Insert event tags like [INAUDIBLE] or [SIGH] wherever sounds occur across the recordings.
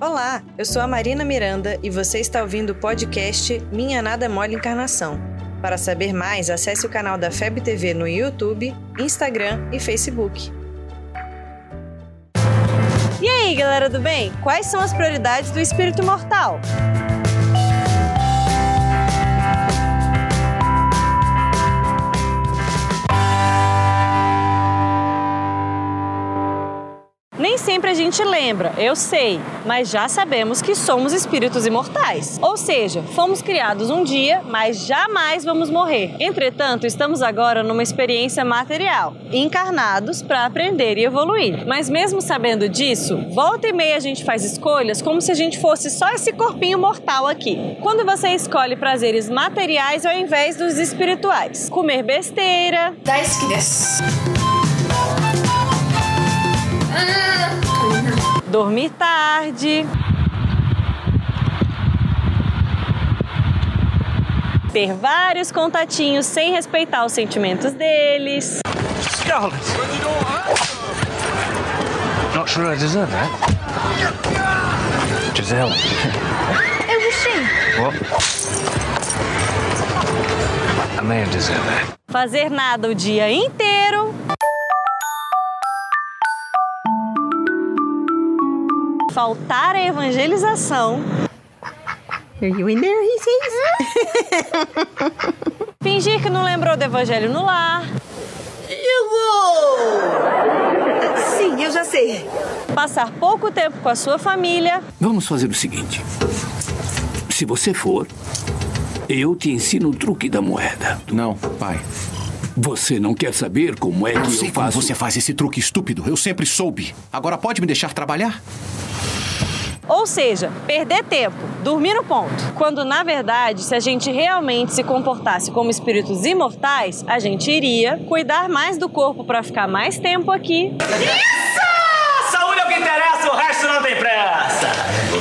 Olá, eu sou a Marina Miranda e você está ouvindo o podcast Minha Nada Mole Encarnação. Para saber mais, acesse o canal da FEB TV no YouTube, Instagram e Facebook. E aí, galera do bem? Quais são as prioridades do espírito imortal? Nem sempre a gente lembra, eu sei, mas já sabemos que somos espíritos imortais. Ou seja, fomos criados um dia, mas jamais vamos morrer. Entretanto, estamos agora numa experiência material, encarnados para aprender e evoluir. Mas mesmo sabendo disso, volta e meia a gente faz escolhas como se a gente fosse só esse corpinho mortal aqui. Quando você escolhe prazeres materiais ao invés dos espirituais, comer besteira, 大好きです。 Dormir tarde, ter vários contatinhos sem respeitar os sentimentos deles, Scarlet! Not sure I deserve that. Giselle. Eu gostei. What? I may have deserved that. fazer nada o dia inteiro. Faltar a evangelização. [LAUGHS] Fingir que não lembrou do evangelho no lar. Sim, eu já sei. Passar pouco tempo com a sua família. Vamos fazer o seguinte. Se você for, eu te ensino o truque da moeda. Não, pai. Você não quer saber como é que Eu eu, sei como faço? você faz esse truque estúpido. Eu sempre soube. Agora pode me deixar trabalhar? Ou seja, perder tempo, dormir no ponto. Quando na verdade, se a gente realmente se comportasse como espíritos imortais, a gente iria cuidar mais do corpo para ficar mais tempo aqui, Saúde é o que interessa, o resto não tem pressa.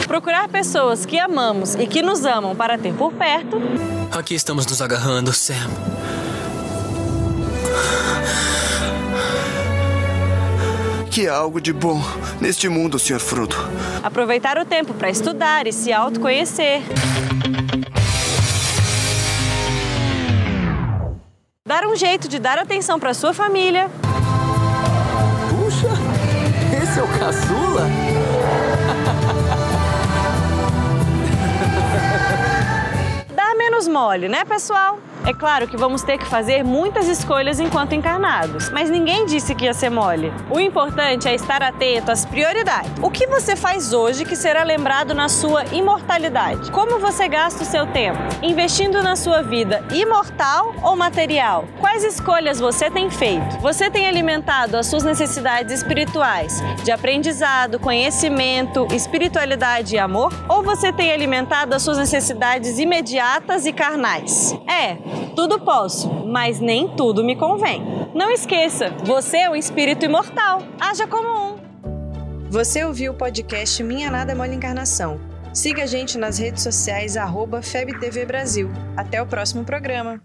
procurar pessoas que amamos e que nos amam para ter por perto, Aqui estamos nos agarrando, Sam. Que há algo de bom neste mundo, Sr. Frodo. aproveitar o tempo para estudar e se autoconhecer. Dar um jeito de dar atenção para sua família, Puxa, esse é o caçula? dar menos mole, né, pessoal? É claro que vamos ter que fazer muitas escolhas enquanto encarnados, mas ninguém disse que ia ser mole. O importante é estar atento às prioridades. O que você faz hoje que será lembrado na sua imortalidade? Como você gasta o seu tempo? Investindo na sua vida imortal ou material? Quais escolhas você tem feito? Você tem alimentado as suas necessidades espirituais de aprendizado, conhecimento, espiritualidade e amor? Ou você tem alimentado as suas necessidades imediatas e carnais? É, tudo posso, mas nem tudo me convém. Não esqueça, você é um espírito imortal. Haja como um. Você ouviu o podcast Minha Nada Mole Encarnação. Siga a gente nas redes sociais, arroba FebTV Brasil. Até o próximo programa.